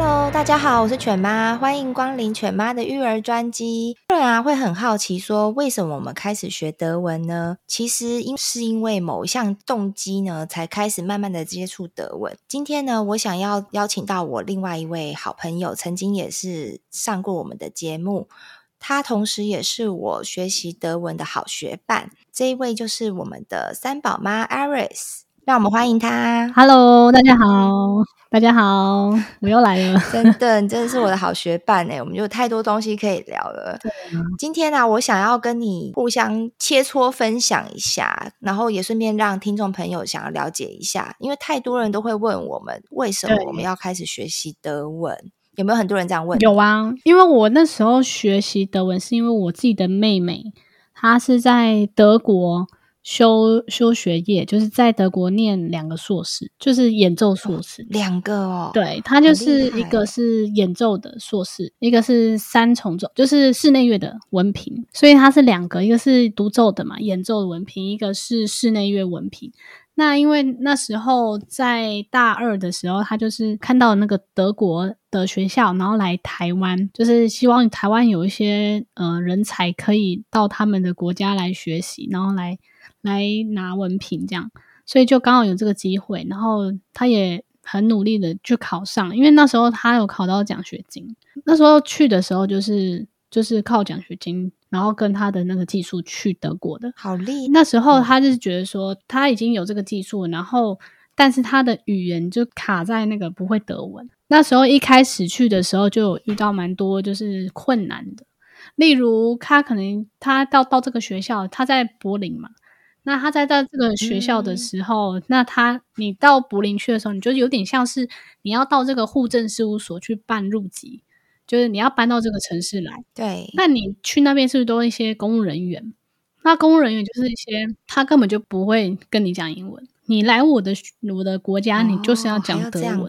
Hello，大家好，我是犬妈，欢迎光临犬妈的育儿专辑。有人啊会很好奇说，为什么我们开始学德文呢？其实因是因为某一项动机呢，才开始慢慢的接触德文。今天呢，我想要邀请到我另外一位好朋友，曾经也是上过我们的节目，他同时也是我学习德文的好学伴。这一位就是我们的三宝妈 Iris。让我们欢迎他。Hello，大家好，大家好，我又来了。真的，你真的是我的好学伴哎，我们就有太多东西可以聊了。啊。今天呢、啊，我想要跟你互相切磋分享一下，然后也顺便让听众朋友想要了解一下，因为太多人都会问我们，为什么我们要开始学习德文？有没有很多人这样问？有啊，因为我那时候学习德文，是因为我自己的妹妹，她是在德国。修修学业，就是在德国念两个硕士，就是演奏硕士，两个哦。对，他就是一个是演奏的硕士，一个是三重奏，就是室内乐的文凭，所以他是两个，一个是独奏的嘛，演奏的文凭，一个是室内乐文凭。那因为那时候在大二的时候，他就是看到那个德国的学校，然后来台湾，就是希望台湾有一些呃人才可以到他们的国家来学习，然后来。来拿文凭这样，所以就刚好有这个机会，然后他也很努力的去考上，因为那时候他有考到奖学金。那时候去的时候就是就是靠奖学金，然后跟他的那个技术去德国的。好厉害！那时候他就是觉得说他已经有这个技术，然后但是他的语言就卡在那个不会德文。那时候一开始去的时候就有遇到蛮多就是困难的，例如他可能他到到这个学校，他在柏林嘛。那他在在这个学校的时候，嗯、那他你到柏林去的时候，你就有点像是你要到这个户政事务所去办入籍，就是你要搬到这个城市来。对，那你去那边是不是都一些公务人员？那公务人员就是一些他根本就不会跟你讲英文。你来我的我的国家，你就是要讲德文。哦、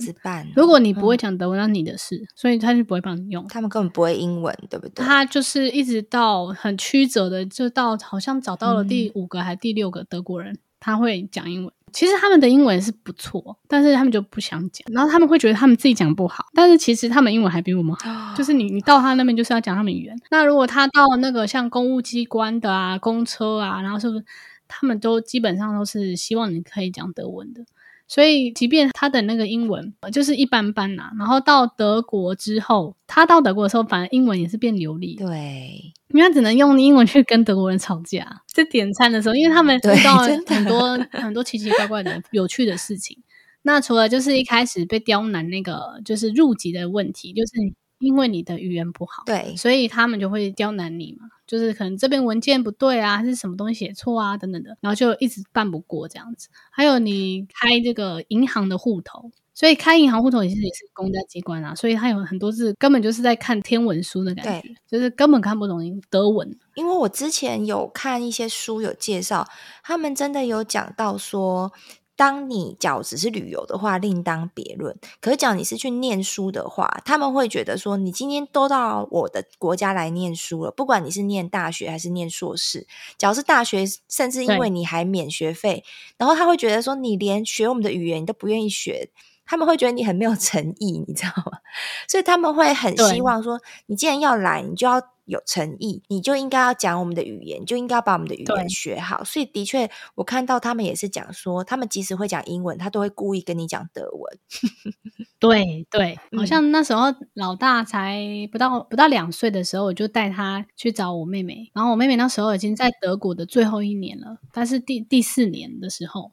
如果你不会讲德文，那你的事，所以他就不会帮你用。他们根本不会英文，对不对？他就是一直到很曲折的，就到好像找到了第五个还是第六个德国人，嗯、他会讲英文。其实他们的英文是不错，但是他们就不想讲，然后他们会觉得他们自己讲不好，但是其实他们英文还比我们好。哦、就是你你到他那边就是要讲他们语言。那如果他到那个像公务机关的啊、公车啊，然后是不是？他们都基本上都是希望你可以讲德文的，所以即便他的那个英文就是一般般呐、啊，然后到德国之后，他到德国的时候，反而英文也是变流利。对，因为他只能用英文去跟德国人吵架，在点餐的时候，因为他们遇到很多很多奇奇怪怪的有趣的事情。那除了就是一开始被刁难那个就是入籍的问题，就是因为你的语言不好，对，所以他们就会刁难你嘛。就是可能这边文件不对啊，还是什么东西写错啊，等等的，然后就一直办不过这样子。还有你开这个银行的户头，所以开银行户头也是也是公家机关啊，所以它有很多是根本就是在看天文书的感觉，就是根本看不懂德文。因为我之前有看一些书有介绍，他们真的有讲到说。当你假如只是旅游的话，另当别论。可是讲你是去念书的话，他们会觉得说，你今天都到我的国家来念书了，不管你是念大学还是念硕士，只要是大学，甚至因为你还免学费，然后他会觉得说，你连学我们的语言你都不愿意学，他们会觉得你很没有诚意，你知道吗？所以他们会很希望说，你既然要来，你就要。有诚意，你就应该要讲我们的语言，就应该要把我们的语言学好。所以的确，我看到他们也是讲说，他们即使会讲英文，他都会故意跟你讲德文。对对，好像那时候老大才不到不到两岁的时候，我就带他去找我妹妹。然后我妹妹那时候已经在德国的最后一年了，但是第第四年的时候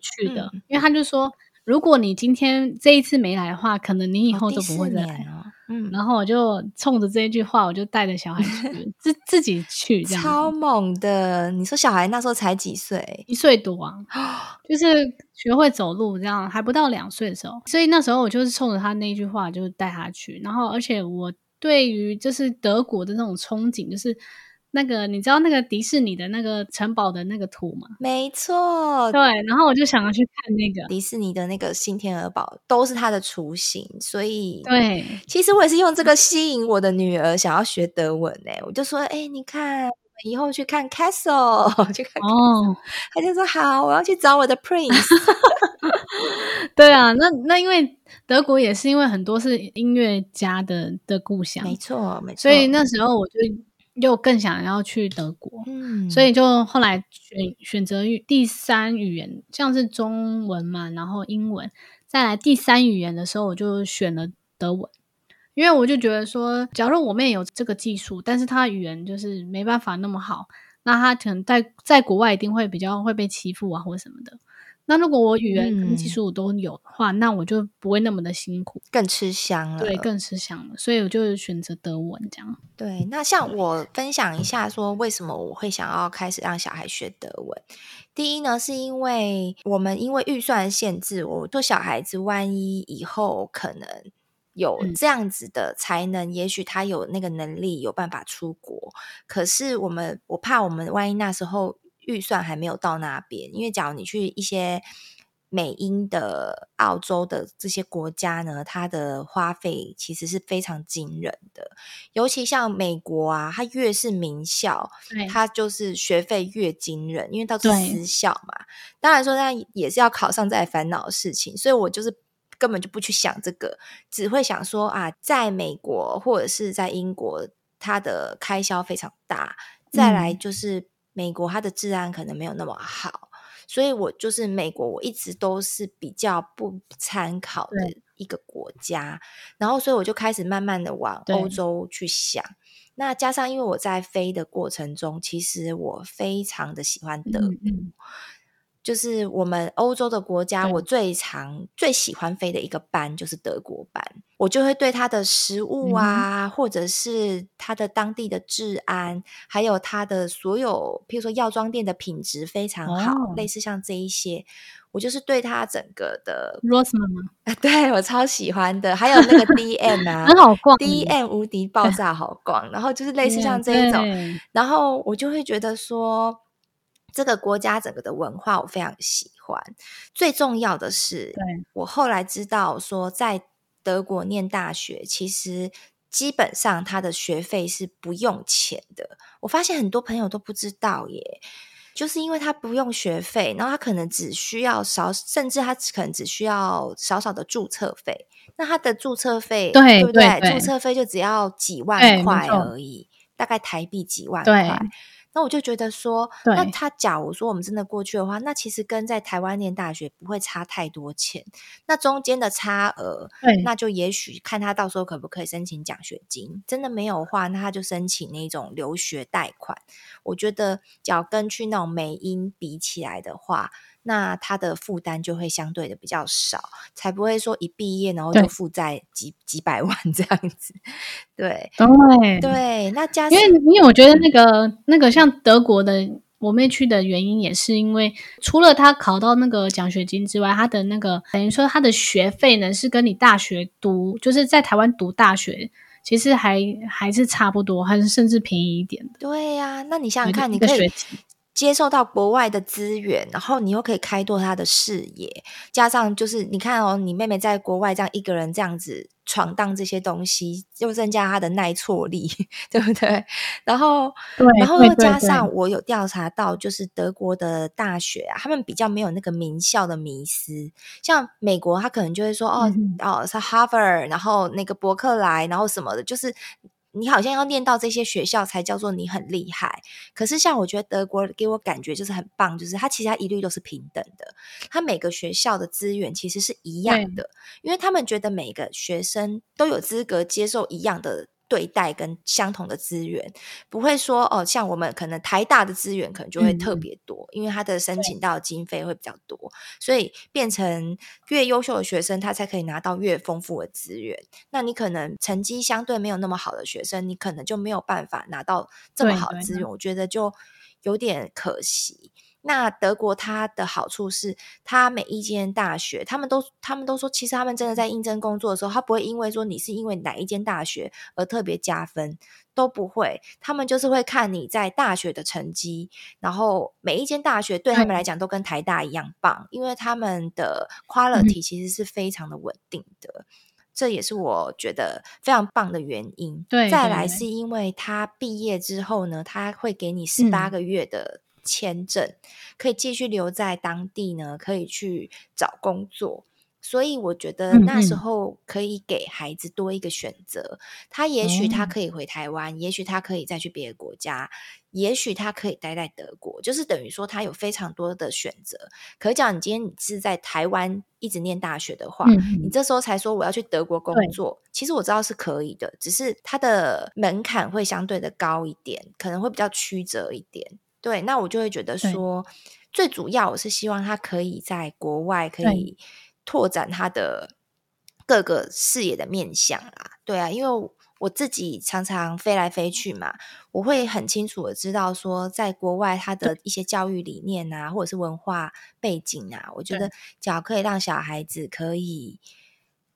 去的，嗯、因为他就说，如果你今天这一次没来的话，可能你以后都不会再来嗯，然后我就冲着这一句话，我就带着小孩去，自自己去，这样。超猛的！你说小孩那时候才几岁？一岁多啊。就是学会走路这样，还不到两岁的时候，所以那时候我就是冲着他那句话，就带他去。然后，而且我对于就是德国的那种憧憬，就是。那个你知道那个迪士尼的那个城堡的那个图吗？没错，对，然后我就想要去看那个迪士尼的那个新天鹅堡，都是它的雏形，所以对，其实我也是用这个吸引我的女儿想要学德文诶、欸，我就说，哎、欸，你看，以后去看 Castle，去看 Castle，哦，他就说好，我要去找我的 Prince。对啊，那那因为德国也是因为很多是音乐家的的故乡，没错，没错，所以那时候我就。又更想要去德国，嗯，所以就后来选选择第三语言，像是中文嘛，然后英文，再来第三语言的时候，我就选了德文，因为我就觉得说，假如我妹有这个技术，但是她语言就是没办法那么好，那她可能在在国外一定会比较会被欺负啊，或什么的。那如果我语言跟技术我都有的话，嗯，那我就不会那么的辛苦，更吃香了。对，更吃香了。所以我就选择德文这样。对，那像我分享一下，说为什么我会想要开始让小孩学德文。第一呢，是因为我们因为预算限制，我做小孩子，万一以后可能有这样子的才能，嗯，也许他有那个能力，有办法出国。可是我们，我怕我们万一那时候。预算还没有到那边，因为假如你去一些美英的、澳洲的这些国家呢，它的花费其实是非常惊人的。尤其像美国啊，它越是名校，它就是学费越惊人，因为到是私校嘛。当然说，那也是要考上再烦恼的事情。所以我就是根本就不去想这个，只会想说啊，在美国或者是在英国，它的开销非常大。再来就是。嗯美国它的治安可能没有那么好，所以我就是美国，我一直都是比较不参考的一个国家。然后，所以我就开始慢慢的往欧洲去想。那加上因为我在飞的过程中，其实我非常的喜欢德国。嗯就是我们欧洲的国家，我最常最喜欢飞的一个班就是德国班，我就会对它的食物啊，嗯、或者是它的当地的治安，还有它的所有，譬如说药妆店的品质非常好，哦、类似像这一些，我就是对它整个的 Rossmann 吗？对，我超喜欢的，还有那个 DM 啊，很好逛，DM 无敌爆炸好逛，然后就是类似像这一种，然后我就会觉得说。这个国家整个的文化我非常喜欢，最重要的是，我后来知道说，在德国念大学，其实基本上他的学费是不用钱的。我发现很多朋友都不知道耶，就是因为他不用学费，然后他可能只需要少，甚至他可能只需要少少的注册费。那他的注册费，对，对不对？注册费就只要几万块而已，大概台币几万块。那我就觉得说，那他假如说我们真的过去的话，那其实跟在台湾念大学不会差太多钱。那中间的差额，那就也许看他到时候可不可以申请奖学金。真的没有的话，那他就申请那种留学贷款。我觉得，假如跟去那种美英比起来的话，那他的负担就会相对的比较少，才不会说一毕业然后就负债几几百 万这样子。对对对，那加上因为因为我觉得那个那个像德国的我妹去的原因，也是因为除了他考到那个奖学金之外，他的那个等于说他的学费呢是跟你大学读，就是在台湾读大学，其实还还是差不多，还是甚至便宜一点的。对呀、啊，那你想想看，你可以。接受到国外的资源，然后你又可以开拓他的视野，加上就是你看哦，你妹妹在国外这样一个人这样子闯荡这些东西，又增加她的耐挫力，对不对？然后，对，然后又加上我有调查到，就是德国的大学啊，他们比较没有那个名校的迷思，像美国，他可能就会说哦、嗯、哦是 Harvard，然后那个伯克莱，然后什么的，就是。你好像要念到这些学校才叫做你很厉害，可是像我觉得德国给我感觉就是很棒，就是它其实它一律都是平等的，它每个学校的资源其实是一样的，因为他们觉得每个学生都有资格接受一样的。对待跟相同的资源，不会说哦，像我们可能台大的资源可能就会特别多，嗯、因为他的申请到的经费会比较多，所以变成越优秀的学生，他才可以拿到越丰富的资源。那你可能成绩相对没有那么好的学生，你可能就没有办法拿到这么好的资源，我觉得就有点可惜。那德国它的好处是，它每一间大学，他们都他们都说，其实他们真的在应征工作的时候，他不会因为说你是因为哪一间大学而特别加分，都不会。他们就是会看你在大学的成绩，然后每一间大学对他们来讲都跟台大一样棒，因为他们的 quality 其实是非常的稳定的。这也是我觉得非常棒的原因。对，再来是因为他毕业之后呢，他会给你十八个月的签证，嗯，可以继续留在当地呢，可以去找工作。所以我觉得那时候可以给孩子多一个选择。他也许他可以回台湾，嗯，也许他可以再去别的国家，也许他可以待在德国，就是等于说他有非常多的选择。可是讲你今天你是在台湾一直念大学的话，你这时候才说我要去德国工作，其实我知道是可以的，只是它的门槛会相对的高一点，可能会比较曲折一点。对，那我就会觉得说，最主要我是希望他可以在国外可以。拓展他的各个视野的面向啦，对啊，因为我自己常常飞来飞去嘛，我会很清楚的知道说，在国外他的一些教育理念啊，或者是文化背景啊，我觉得只要可以让小孩子可以。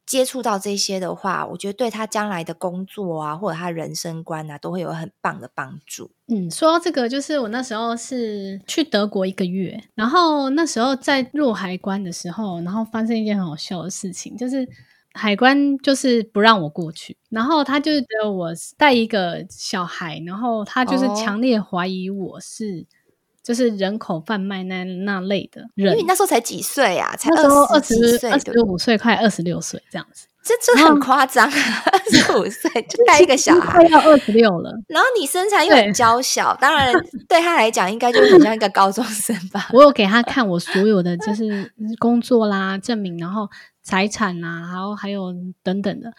接触到这些的话，我觉得对他将来的工作啊，或者他人生观啊，都会有很棒的帮助。嗯，说到这个，就是我那时候是去德国一个月，然后那时候在入海关的时候，然后发生一件很好笑的事情，就是海关就是不让我过去，然后他就觉得我带一个小孩，然后他就是强烈怀疑我是。就是人口贩卖那那类的人，因为你那时候才几岁啊？才二十几岁，二十五岁，快二十六岁这样子，这这很夸张啊！二十五岁 就带一个小孩，快要二十六了。然后你身材又很娇小，当然 对他来讲应该就很像一个高中生吧。我有给他看我所有的就是工作啦证明，然后财产啊，然后还有等等的，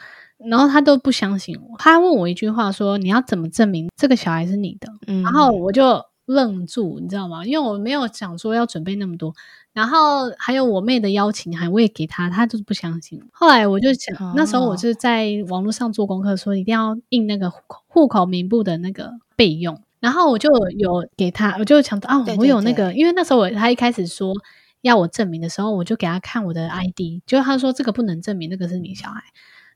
然后他都不相信我。他问我一句话说：“你要怎么证明这个小孩是你的？”嗯，然后我就。愣住，你知道吗？因为我没有想说要准备那么多，然后还有我妹的邀请函我也给她，她就是不相信。后来我就想，哦、那时候我就在网络上做功课，说一定要印那个户口户口名簿的那个备用，然后我就有给她，我就想到啊，我有那个，因为那时候我她一开始说要我证明的时候，我就给她看我的 ID，结果她说这个不能证明，那个是你小孩，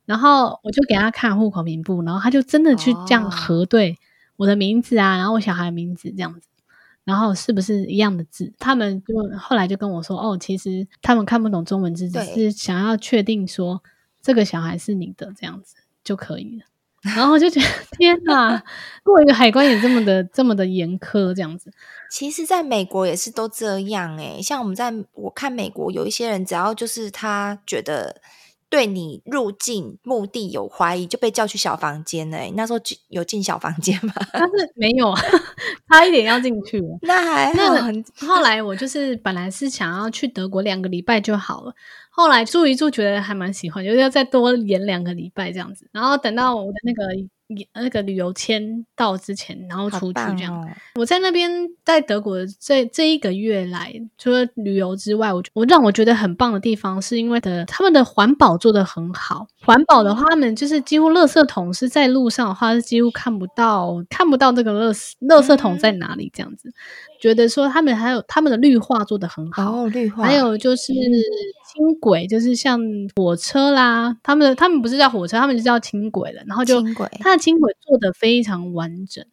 然后我就给她看户口名簿，然后她就真的去这样核对。哦我的名字啊，然后我小孩的名字这样子，然后是不是一样的字？他们就后来就跟我说，哦，其实他们看不懂中文字，只是想要确定说这个小孩是你的这样子就可以了。然后就觉得 天哪，过一个海关也这么的这么的严苛这样子。其实，在美国也是都这样诶，像我们在我看美国有一些人，只要就是他觉得。对你入境目的有怀疑，就被叫去小房间了。那时候有进小房间吗？但是没有，差一点要进去了。那还那后来我就是本来是想要去德国两个礼拜就好了，后来住一住觉得还蛮喜欢，就是要再多延两个礼拜这样子。然后等到我的那个。那个旅游签到之前，然后出去这样。哦、我在那边在德国这这一个月来，除了旅游之外，我我让我觉得很棒的地方，是因为的他们的环保做的很好。环保的话，他们就是几乎垃圾桶是在路上的话，是几乎看不到看不到这个垃圾垃圾桶在哪里这样子。嗯、觉得说他们还有他们的绿化做的很好，哦、绿化还有就是。轻轨就是像火车啦，他们他们不是叫火车，他们就叫轻轨了。然后就它的轻轨做的非常完整，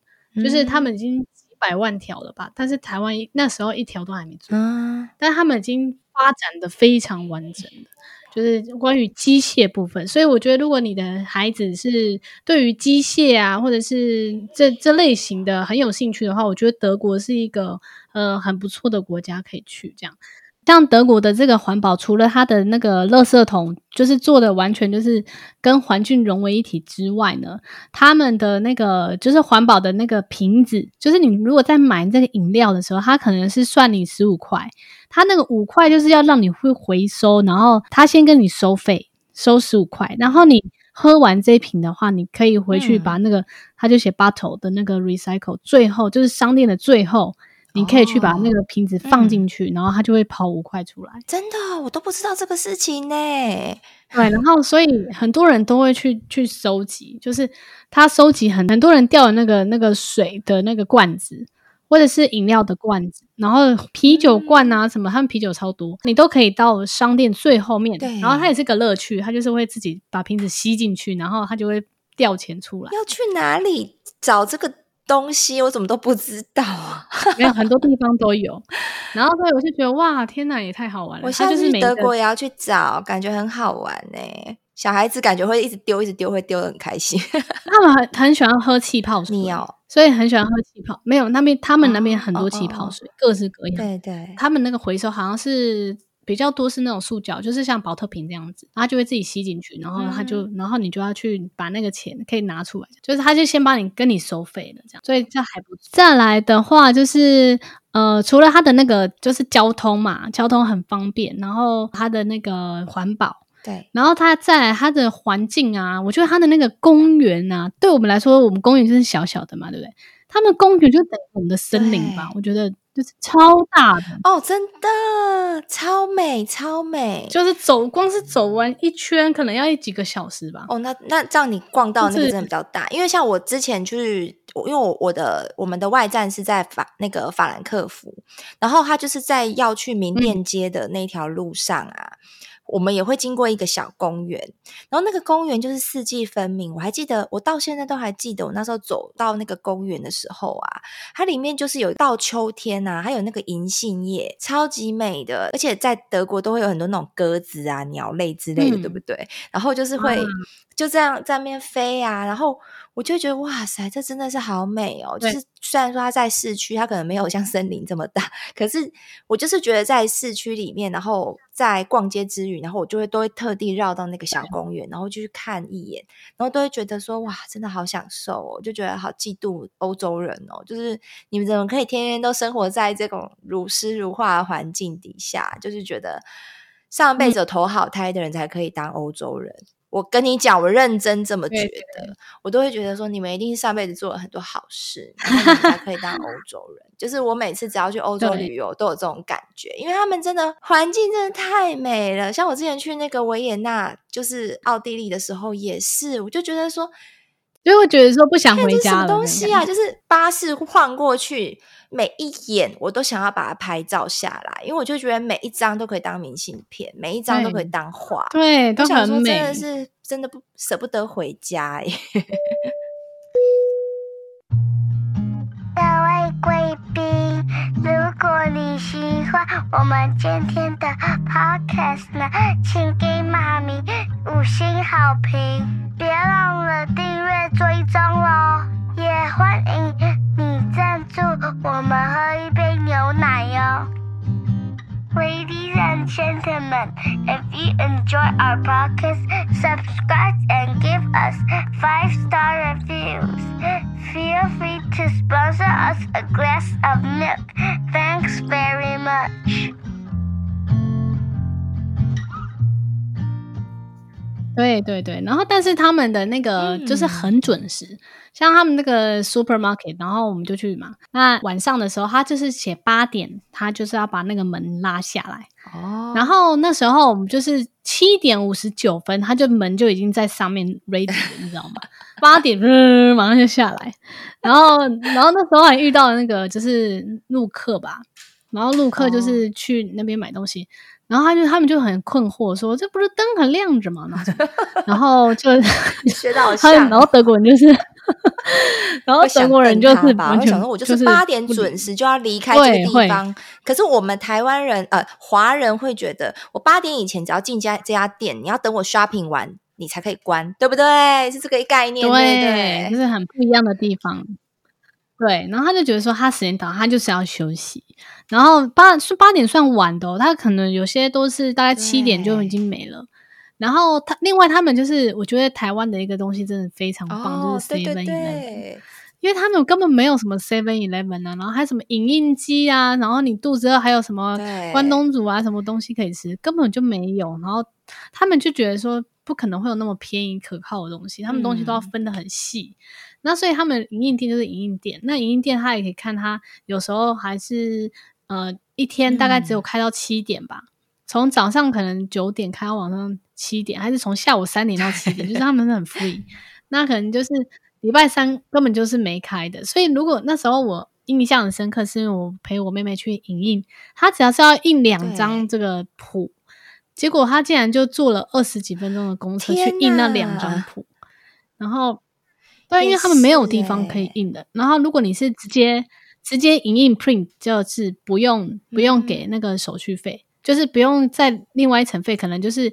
就是他们已经几百万条了吧，嗯、但是台湾那时候一条都还没做，嗯、但他们已经发展的非常完整的，就是关于机械部分。所以我觉得，如果你的孩子是对于机械啊，或者是这这类型的很有兴趣的话，我觉得德国是一个呃很不错的国家可以去这样。像德国的这个环保，除了它的那个垃圾桶，就是做的完全就是跟环境融为一体之外呢，他们的那个就是环保的那个瓶子，就是你如果在买这个饮料的时候，它可能是算你十五块，它那个五块就是要让你会回收，然后他先跟你收费，收十五块，然后你喝完这一瓶的话，你可以回去把那个，他、嗯、就写 bottle 的那个 recycle，最后就是商店的最后。你可以去把那个瓶子放进去，哦嗯、然后它就会跑五块出来。真的，我都不知道这个事情呢。对，然后所以很多人都会去去收集，就是他收集很很多人掉的那个那个水的那个罐子，或者是饮料的罐子，然后啤酒罐啊什么，他们啤酒超多，你都可以到商店最后面。对，然后它也是个乐趣，它就是会自己把瓶子吸进去，然后它就会掉钱出来。要去哪里找这个东西？我怎么都不知道啊！没有很多地方都有。然后所以我就觉得哇，天哪，也太好玩了！我下次去德国也要去找，感觉很好玩呢、欸。小孩子感觉会一直丢，一直丢，会丢的很开心。他们很很喜欢喝气泡水，你哦，所以很喜欢喝气泡。没有那边，他们那边很多气泡水，哦、各式各样。对对，他们那个回收好像是比较多是那种塑胶，就是像宝特瓶这样子，它就会自己吸进去，然后它就，嗯、然后你就要去把那个钱可以拿出来，就是它就先帮你跟你收费了，这样。所以这还不错。再来的话就是呃，除了它的那个就是交通嘛，交通很方便，然后它的那个环保。对，然后它再来它的环境啊，我觉得它的那个公园啊，对我们来说，我们公园就是小小的嘛，对不对？他们公园就等于我们的森林吧，我觉得就是超大的哦，真的超美超美，就是走光是走完一圈，可能要几个小时吧。哦，那那这样你逛到那个真的比较大，因为像我之前去，因为我我的我们的外站是在法那个法兰克福，然后他就是在要去名店街的那条路上啊。嗯我们也会经过一个小公园，然后那个公园就是四季分明。我还记得，我到现在都还记得，我那时候走到那个公园的时候啊，它里面就是有到秋天啊，还有那个银杏叶，超级美的。而且在德国都会有很多那种鸽子啊、鸟类之类的，嗯、对不对？然后就是会。嗯就这样在那边飞啊，然后我就觉得哇塞，这真的是好美哦！就是虽然说它在市区，它可能没有像森林这么大，可是我就是觉得在市区里面，然后在逛街之余，然后我就会都会特地绕到那个小公园，然后就去看一眼，然后都会觉得说哇，真的好享受哦！就觉得好嫉妒欧洲人哦，就是你们怎么可以天天都生活在这种如诗如画的环境底下？就是觉得上辈子有投好胎的人才可以当欧洲人。我跟你讲，我认真这么觉得，对对对，我都会觉得说，你们一定是上辈子做了很多好事，才可以当欧洲人。就是我每次只要去欧洲旅游，都有这种感觉，因为他们真的环境真的太美了。像我之前去那个维也纳，就是奥地利的时候，也是，我就觉得说。就会觉得说不想回家了。什么东西啊？就是巴士晃过去，每一眼我都想要把它拍照下来，因为我就觉得每一张都可以当明信片，每一张都可以当画。对，都很美。真的是真的不舍不得回家耶。各位贵宾，如果你喜欢我们今天的 podcast 呢，请给妈咪五星好评，别忘了订阅追踪哦，也欢迎你赞助我们喝一杯牛奶哟。Ladies and gentlemen, if you enjoy our podcast, subscribe and give us five star reviews. Feel free to sponsor us a glass of milk. Thanks very much. 对对对，然后但是他们的那个就是很准时，嗯、像他们那个 supermarket，然后我们就去嘛。那晚上的时候，他就是写八点，他就是要把那个门拉下来。哦。然后那时候我们就是七点五十九分，他就门就已经在上面 ready 了，你知道吗？八点、呃，马上就下来。然后，然后那时候还遇到那个就是陆客吧，然后陆客就是去那边买东西。哦然后他就他们就很困惑，说：“这不是灯很亮着吗？”然后就 学到像，然后德国人就是，然后德国人就是吧，我想说，我就是八点准时就要离开这个地方。可是我们台湾人呃华人会觉得，我八点以前只要进家这家店，你要等我 shopping 完，你才可以关，对不对？是这个概念，对对，就是很不一样的地方。对，然后他就觉得说他时间到，他就是要休息。然后八是八点算晚的哦，他可能有些都是大概七点就已经没了。然后他另外他们就是，我觉得台湾的一个东西真的非常棒，哦、就是 Seven Eleven，因为他们根本没有什么 Seven Eleven 啊，然后还有什么影印机啊，然后你肚子饿还有什么关东煮啊，什么东西可以吃，根本就没有。然后他们就觉得说不可能会有那么便宜可靠的东西，他们东西都要分得很细。嗯那所以他们影印店就是影印店，那影印店他也可以看，他有时候还是呃一天大概只有开到七点吧，从、嗯、早上可能九点开到晚上七点，还是从下午三点到七点，就是他们是很 free。那可能就是礼拜三根本就是没开的，所以如果那时候我印象很深刻，是因为我陪我妹妹去影印，她只要是要印两张这个谱，结果她竟然就坐了二十几分钟的公车去印那两张谱，然后对，因为他们没有地方可以印的，然后如果你是直接直接影印 print，就是不用不用给那个手续费，嗯、就是不用再另外一层费，可能就是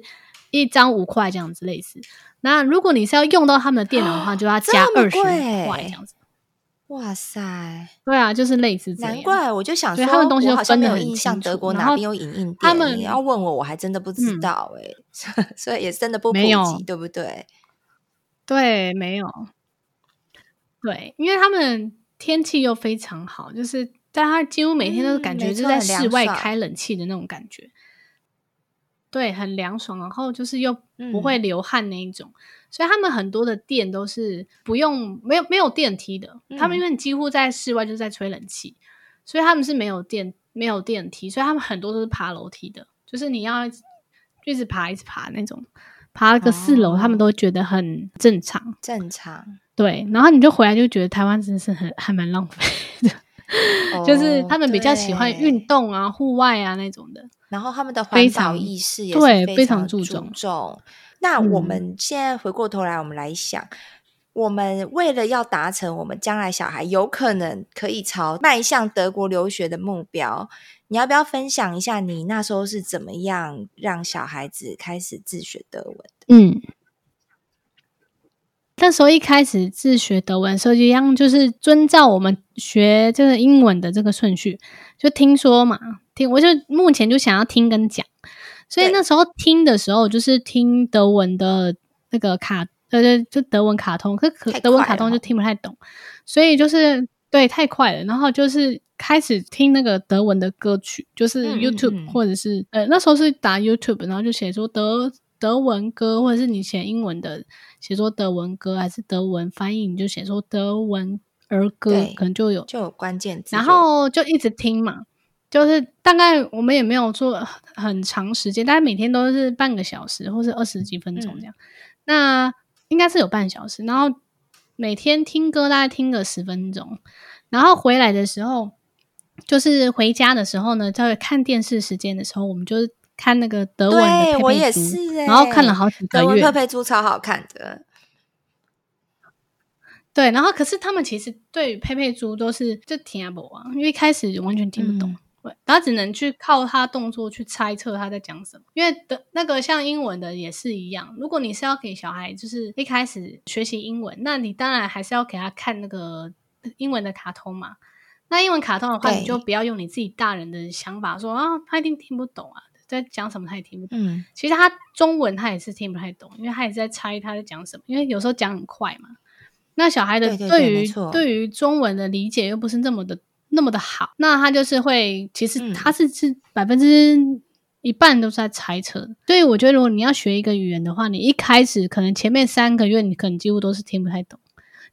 一张五块这样子类似。那如果你是要用到他们的电脑的话，就要加二十块这样子。哇塞，对啊，就是类似这样。难怪我就想说，他们东西都分得很印象，德国哪边有影印店？他们要问我，我还真的不知道哎、欸，嗯、所以也真的不普及，对不对？对，没有。对，因为他们天气又非常好，就是但他几乎每天都是感觉就是在室外开冷气的那种感觉。对，很凉爽，然后就是又不会流汗那一种，嗯、所以他们很多的店都是不用没有没有电梯的。嗯、他们因为几乎在室外就是在吹冷气，所以他们是没有电没有电梯，所以他们很多都是爬楼梯的，就是你要一直爬一直爬那种，爬个四楼，他们都觉得很正常。哦、正常，对。然后你就回来就觉得台湾真的是很还蛮浪费的，哦、就是他们比较喜欢运动啊、户外啊那种的。然后他们的环保意识也非常，对，非常注重。那我们现在回过头来，我们来想，嗯、我们为了要达成我们将来小孩有可能可以朝迈向德国留学的目标，你要不要分享一下你那时候是怎么样让小孩子开始自学德文的？嗯。那时候一开始自学德文的时候，一样就是遵照我们学这个英文的这个顺序，就听说嘛，听我就目前就想要听跟讲，所以那时候听的时候就是听德文的那个卡，呃，就德文卡通，可可德文卡通就听不太懂，所以就是对太快了，然后就是开始听那个德文的歌曲，就是 YouTube 或者是呃那时候是打 YouTube，然后就写说德。德文歌，或者是你写英文的，写作德文歌，还是德文翻译，你就写说德文儿歌，可能就有就有关键字，然后就一直听嘛，就是大概我们也没有做很长时间，大概每天都是半个小时，或是二十几分钟这样。嗯、那应该是有半小时，然后每天听歌大概听个十分钟，然后回来的时候，就是回家的时候呢，在看电视时间的时候，我们就是。看那个德文的佩佩猪，我也是欸，然后看了好几个月。德文佩佩猪超好看的，对。然后可是他们其实对佩佩猪都是就听不懂啊，因为一开始完全听不懂，嗯，然后只能去靠他动作去猜测他在讲什么。因为的那个像英文的也是一样，如果你是要给小孩就是一开始学习英文，那你当然还是要给他看那个英文的卡通嘛。那英文卡通的话，你就不要用你自己大人的想法说啊，他一定听不懂啊。在讲什么他也听不懂，嗯，其实他中文他也是听不太懂，因为他也是在猜他在讲什么，因为有时候讲很快嘛。那小孩的对于对于中文的理解又不是那么的那么的好，那他就是会，其实他是是百分之一半都是在猜测。嗯，所以我觉得如果你要学一个语言的话，你一开始可能前面三个月你可能几乎都是听不太懂，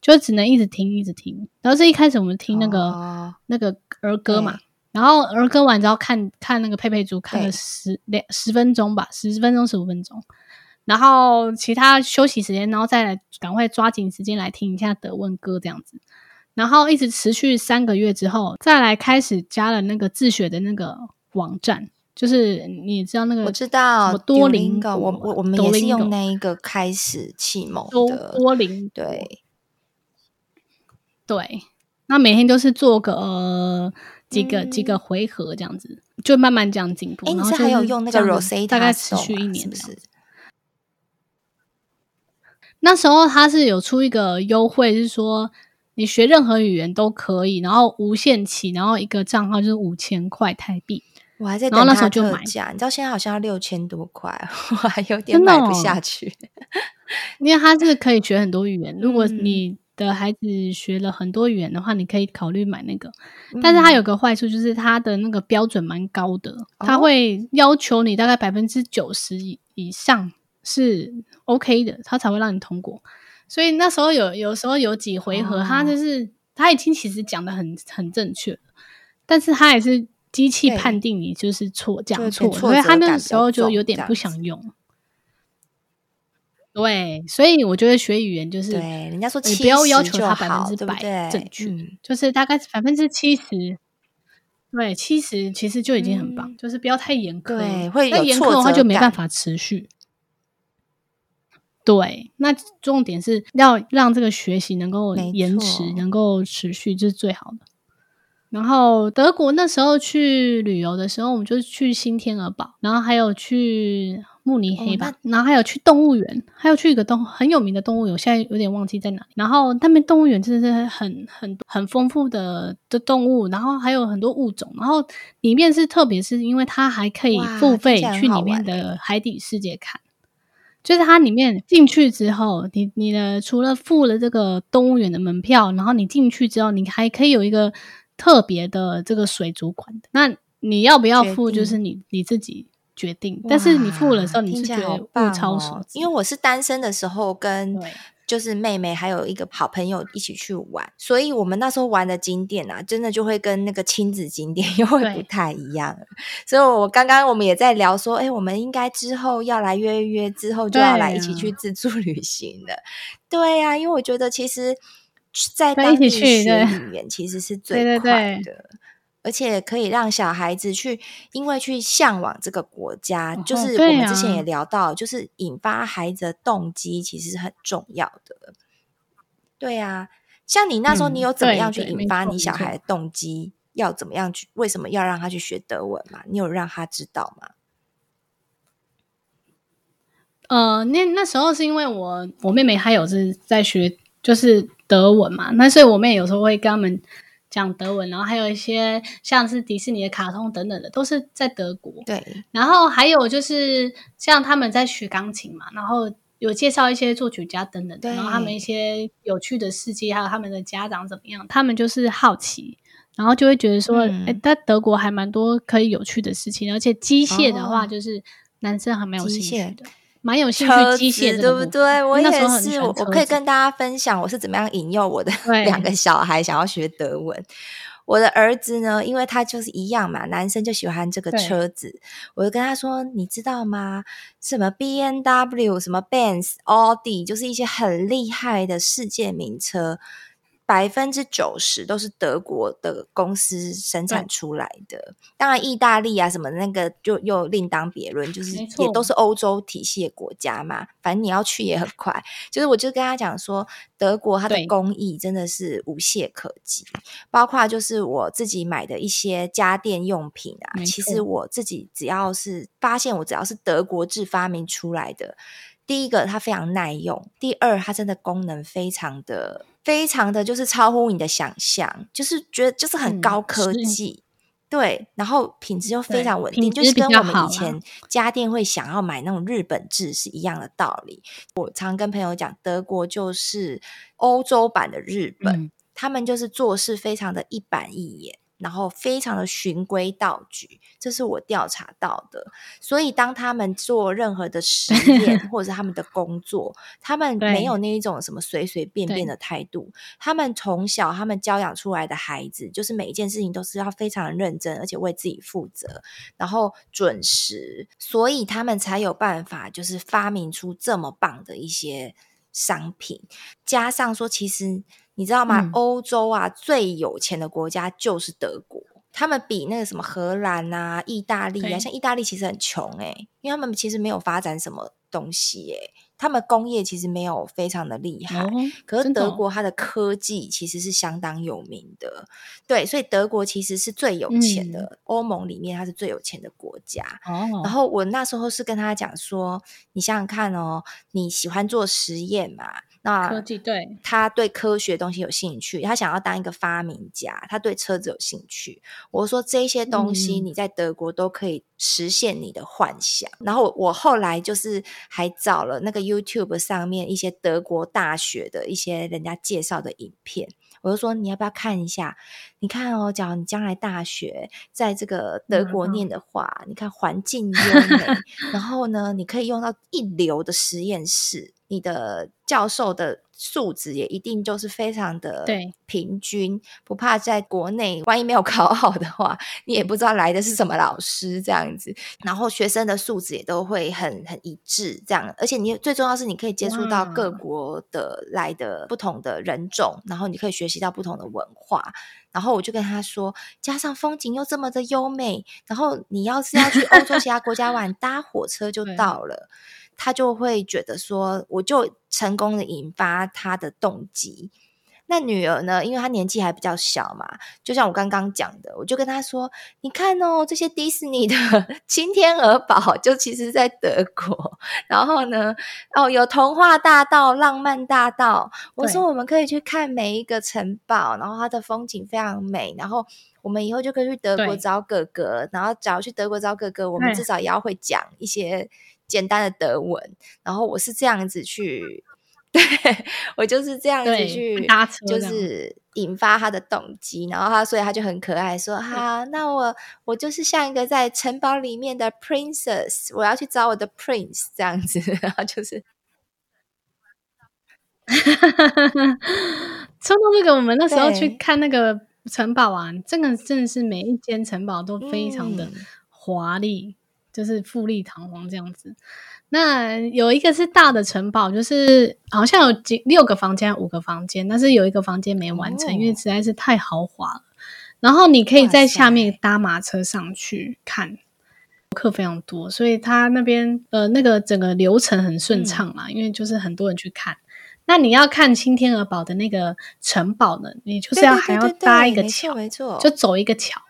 就只能一直听一直听。然后是一开始我们听那个、哦、那个儿歌嘛。然后儿歌完之后看看那个佩佩猪，看了十两十分钟吧，十分钟十五分钟，然后其他休息时间，然后再来赶快抓紧时间来听一下德文歌这样子，然后一直持续三个月之后，再来开始加了那个自学的那个网站，就是你知道那个我知道多邻国，我我我们也是用那一个开始启蒙的多多邻对对，那每天都是做个。呃几个几个回合这样子，就慢慢这样进步。诶，你是还有用那个 Rosetta，大概持续一年，是不是？那时候他是有出一个优惠，是说你学任何语言都可以，然后无限期，然后一个账号就是五千块台币。我还在等他特价，你知道现在好像要六千多块，我还有点买不下去。因为他是可以学很多语言，如果你。的孩子学了很多语言的话，你可以考虑买那个，嗯、但是它有个坏处，就是它的那个标准蛮高的，它、哦、会要求你大概百分之九十以以上是 OK 的，它才会让你通过。所以那时候有有时候有几回合，它、哦、就是他已经其实讲的很很正确了，但是他也是机器判定你就是错讲错，所以他那个时候就有点不想用。对，所以我觉得学语言就是，对，人家说你不要要求他百分之百正确，嗯、就是大概百分之七十，对，七十其实就已经很棒，嗯、就是不要太严苛，对，会有严苛的话就没办法持续。对，那重点是要让这个学习能够延迟，能够持续，这、就是最好的。然后德国那时候去旅游的时候，我们就去新天鹅堡，然后还有去。慕尼黑吧，哦、然后还有去动物园，还有去一个动很有名的动物园，我现在有点忘记在哪里。然后那边动物园真的是很很很丰富的的动物，然后还有很多物种。然后里面是特别是因为它还可以付费去里面的海底世界看，就是它里面进去之后，你你的除了付了这个动物园的门票，然后你进去之后，你还可以有一个特别的这个水族馆的。那你要不要付？就是你你自己。决定，但是你付了之后，你是觉得物超所值。因为我是单身的时候，跟就是妹妹还有一个好朋友一起去玩，所以我们那时候玩的景点啊，真的就会跟那个亲子景点 又会不太一样。所以我刚刚我们也在聊说，哎，我们应该之后要来约一约，之后就要来一起去自助旅行了。对呀、啊，因为我觉得其实在当地学语言其实是最快的。而且可以让小孩子去，因为去向往这个国家，哦、就是我们之前也聊到，啊、就是引发孩子的动机，其实是很重要的。对啊，像你那时候，你有怎么样去引发你小孩的动机？嗯、要怎么样去？为什么要让他去学德文嘛？你有让他知道吗？呃，那那时候是因为我我妹妹她有是在学，就是德文嘛，那所以我妹有时候会跟他们。讲德文，然后还有一些像是迪士尼的卡通等等的，都是在德国。对，然后还有就是像他们在学钢琴嘛，然后有介绍一些作曲家等等的，然后他们一些有趣的事迹，还有他们的家长怎么样，他们就是好奇，然后就会觉得说，哎、嗯，在德国还蛮多可以有趣的事情，而且机械的话，就是男生还蛮有兴趣的。蛮有兴趣机械，对不对？我也是，我可以跟大家分享我是怎么样引诱我的 两个小孩想要学德文。我的儿子呢，因为他就是一样嘛，男生就喜欢这个车子，我就跟他说：“你知道吗？什么 B N W，什么 Benz，奥迪，就是一些很厉害的世界名车。”百分之九十都是德国的公司生产出来的，对当然意大利啊什么那个就又另当别论，就是也都是欧洲体系的国家嘛。反正你要去也很快。就是我就跟他讲说，德国它的工艺真的是无懈可击，包括就是我自己买的一些家电用品啊，其实我自己只要是发现我只要是德国制发明出来的，第一个它非常耐用，第二它真的功能非常的。非常的就是超乎你的想象，就是觉得就是很高科技，嗯、对，然后品质又非常稳定，就是跟我们以前家电会想要买那种日本制是一样的道理。我常跟朋友讲，德国就是欧洲版的日本，嗯、他们就是做事非常的一板一眼。然后非常的循规蹈矩，这是我调查到的。所以当他们做任何的实验 或者是他们的工作，他们没有那一种什么随随便便的态度。他们从小他们教养出来的孩子，就是每一件事情都是要非常认真，而且为自己负责，然后准时。所以他们才有办法，就是发明出这么棒的一些商品。加上说，其实。你知道吗？嗯、欧洲啊，最有钱的国家就是德国。他们比那个什么荷兰啊、意大利啊，像意大利其实很穷诶、欸，因为他们其实没有发展什么东西诶、欸。他们工业其实没有非常的厉害，哦、可是德国它的科技其实是相当有名的。的对，所以德国其实是最有钱的，嗯、欧盟里面它是最有钱的国家。哦、然后我那时候是跟他讲说，你想想看哦，你喜欢做实验嘛？那科技对，他对科学东西有兴趣，他想要当一个发明家，他对车子有兴趣。我说这些东西你在德国都可以实现你的幻想。嗯、然后我后来就是还找了那个。YouTube 上面一些德国大学的一些人家介绍的影片，我就说你要不要看一下？你看哦，假如你将来大学在这个德国念的话，嗯、你看环境优美，然后呢，你可以用到一流的实验室，你的教授的素质也一定就是非常的平均，不怕在国内万一没有考好的话，你也不知道来的是什么老师这样子。然后学生的素质也都会很很一致这样，而且你最重要是你可以接触到各国的来的不同的人种，然后你可以学习到不同的文化。然后我就跟他说，加上风景又这么的优美，然后你要是要去欧洲其他国家玩，搭火车就到了。他就会觉得说，我就成功的引发他的动机。那女儿呢？因为她年纪还比较小嘛，就像我刚刚讲的，我就跟她说：“你看哦，这些迪士尼的 青天鹅堡，就其实在德国。然后呢，哦，有童话大道、浪漫大道。我说我们可以去看每一个城堡，然后它的风景非常美。然后我们以后就可以去德国找哥哥，然后假如去德国找哥哥，我们至少也要会讲一些。”简单的德文，然后我是这样子去，对，我就是这样子去，就是引发他的动机，然后他所以他就很可爱，说好，那我我就是像一个在城堡里面的 princess，我要去找我的 prince 这样子，然后就是，说到这个，我们那时候去看那个城堡啊，这个真的是每一间城堡都非常的华丽。嗯就是富丽堂皇这样子。那有一个是大的城堡，就是好像有几六个房间、五个房间，但是有一个房间没完成，哦，因为实在是太豪华了。然后你可以在下面搭马车上去看，游客非常多，所以他那边呃那个整个流程很顺畅嘛，嗯，因为就是很多人去看。那你要看青天鹅堡的那个城堡呢，你就是要还要搭一个桥，没错，就走一个桥。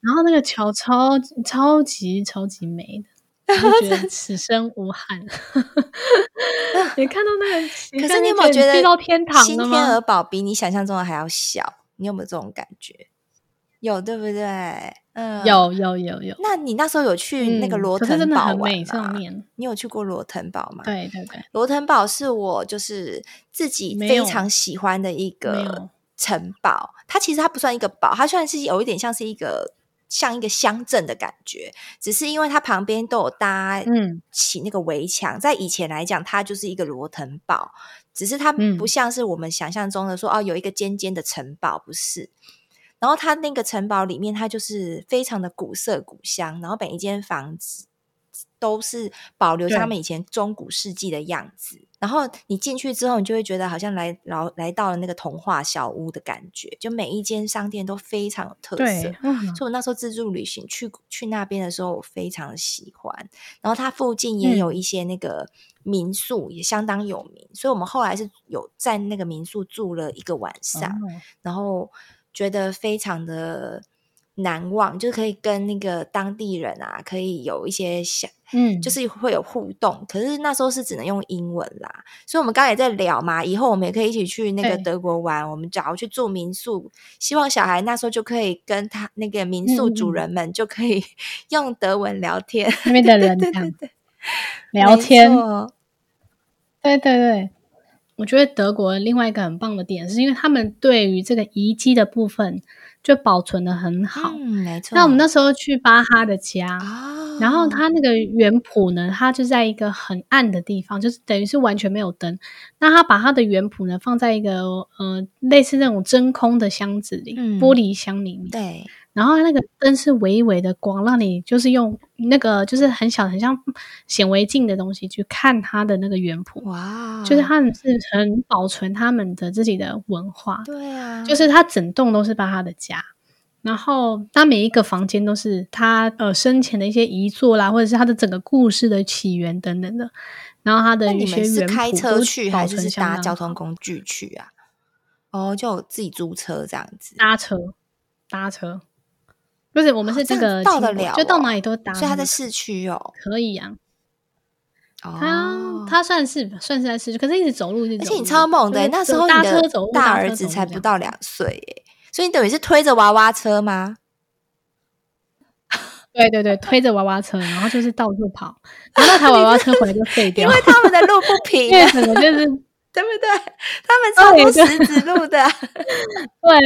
然后那个桥超超级超级美的，我觉得 此生无憾。你看到那个，可是你有没有觉得到天堂新天鹅堡比你想象中的还要小？你有没有这种感觉？有对不对？嗯，有有有有。那你那时候有去那个罗腾堡玩吗？上面你有去过罗腾堡吗？对对对，罗腾堡是我就是自己非常喜欢的一个城堡。它其实它不算一个堡，它虽然是有一点像是一个。像一个乡镇的感觉，只是因为它旁边都有搭起那个围墙，嗯，在以前来讲，它就是一个罗腾堡，只是它不像是我们想象中的说，嗯，哦，有一个尖尖的城堡，不是。然后它那个城堡里面，它就是非常的古色古香，然后每一间房子都是保留他们以前中古世纪的样子。然后你进去之后，你就会觉得好像来来来到了那个童话小屋的感觉，就每一间商店都非常有特色。嗯，所以我那时候自助旅行去去那边的时候，我非常的喜欢。然后它附近也有一些那个民宿，也相当有名，嗯，所以我们后来是有在那个民宿住了一个晚上，嗯，然后觉得非常的难忘，就可以跟那个当地人啊，可以有一些想。嗯，就是会有互动，可是那时候是只能用英文啦，所以我们刚才也在聊嘛，以后我们也可以一起去那个德国玩。我们假如去住民宿，希望小孩那时候就可以跟他那个民宿主人们就可以 用德文聊天，那边的人对对对，聊天，对对对。我觉得德国另外一个很棒的点，是因为他们对于这个遗迹的部分就保存的很好。嗯，没错。那我们那时候去巴哈的家。哦然后他那个原谱呢，他就在一个很暗的地方，就是等于是完全没有灯。那他把他的原谱呢放在一个呃类似那种真空的箱子里，嗯、玻璃箱里面。对。然后那个灯是微微的光，让你就是用那个就是很小很像显微镜的东西去看它的那个原谱。哇！就是他们是很保存他们的自己的文化。对啊。就是他整栋都是巴哈的家。然后，他每一个房间都是他呃生前的一些遗作啦，或者是他的整个故事的起源等等的。然后他的一些园圃，开车去还是搭交通工具去啊？哦，就自己租车这样子，搭车搭车，不是我们是这个、到得了、哦，就到哪里都搭。所以他在市区哦，可以呀、他他算是算是在市区，可是一直走路，而且你超猛的，那时候你的大儿子才不到两岁耶。所以你等于是推着娃娃车吗？对对对，推着娃娃车，然后就是到处跑，然后那台娃娃车回来就废掉，因为他们的路不平，什么就是 对不对？他们超过石子路的，对，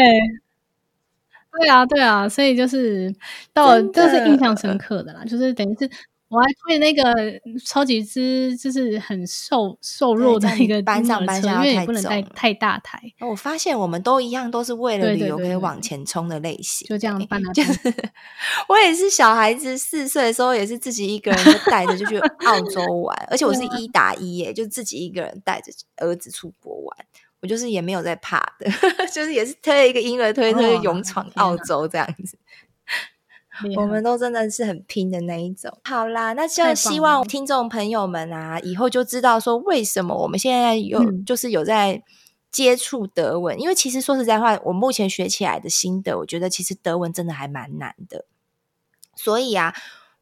对啊，对啊，所以就是到这是印象深刻的啦，就是等于是我还推那个超级之，就是很瘦瘦弱的一个班上班下，因为也不能带太大台。我发现我们都一样，都是为了旅游可以往前冲的类型。对对对对，就这样搬啊，就是 我也是小孩子四岁的时候，也是自己一个人就带着就去澳洲玩，而且我是一打一耶，就自己一个人带着儿子出国玩，我就是也没有在怕的，就是也是推一个婴儿推推勇闯澳洲这样子。我们都真的是很拼的那一种。好啦，那就希望听众朋友们啊，以后就知道说为什么我们现在有、嗯、就是有在接触德文，因为其实说实在话，我目前学起来的心得，我觉得其实德文真的还蛮难的。所以啊，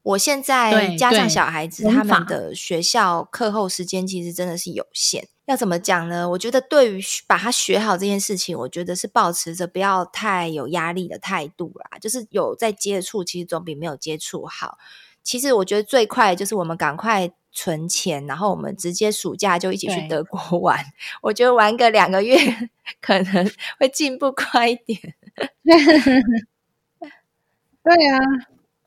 我现在加上小孩子他们的学校课后时间，其实真的是有限。要怎么讲呢？我觉得对于把它学好这件事情，我觉得是保持着不要太有压力的态度啦。就是有在接触，其实总比没有接触好。其实我觉得最快就是我们赶快存钱，然后我们直接暑假就一起去德国玩。我觉得玩个两个月 可能会进步快一点。对啊。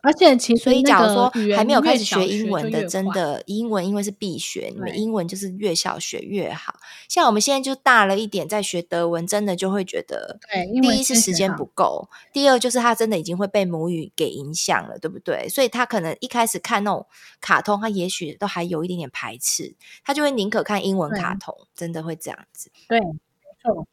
而且其实，所以假如说还没有开始学英文的，真的英文因为是必学，你们英文就是越小学越好。像我们现在就大了一点，在学德文，真的就会觉得，对，第一是时间不够，第二就是他真的已经会被母语给影响了，对不对？所以他可能一开始看那种卡通，他也许都还有一点点排斥，他就会宁可看英文卡通，真的会这样子。对，没错。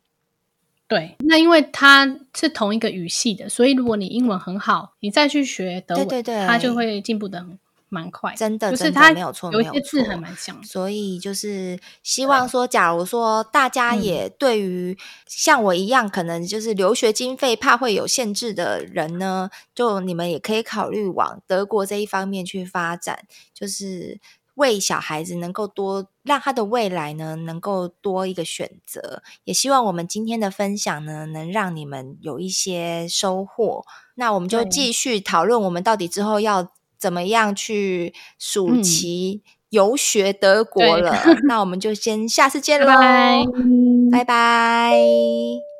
对，那因为它是同一个语系的，所以如果你英文很好，你再去学德文，对对对，它就会进步的蛮快。真的，就是它没有错，有一些字还蛮像。所以就是希望说，假如说大家也对于像我一样，可能就是留学经费怕会有限制的人呢，就你们也可以考虑往德国这一方面去发展，就是。为小孩子能够多让他的未来呢，能够多一个选择，也希望我们今天的分享呢，能让你们有一些收获。那我们就继续讨论，我们到底之后要怎么样去暑期游学德国了。那我们就先下次见喽，拜拜。拜拜。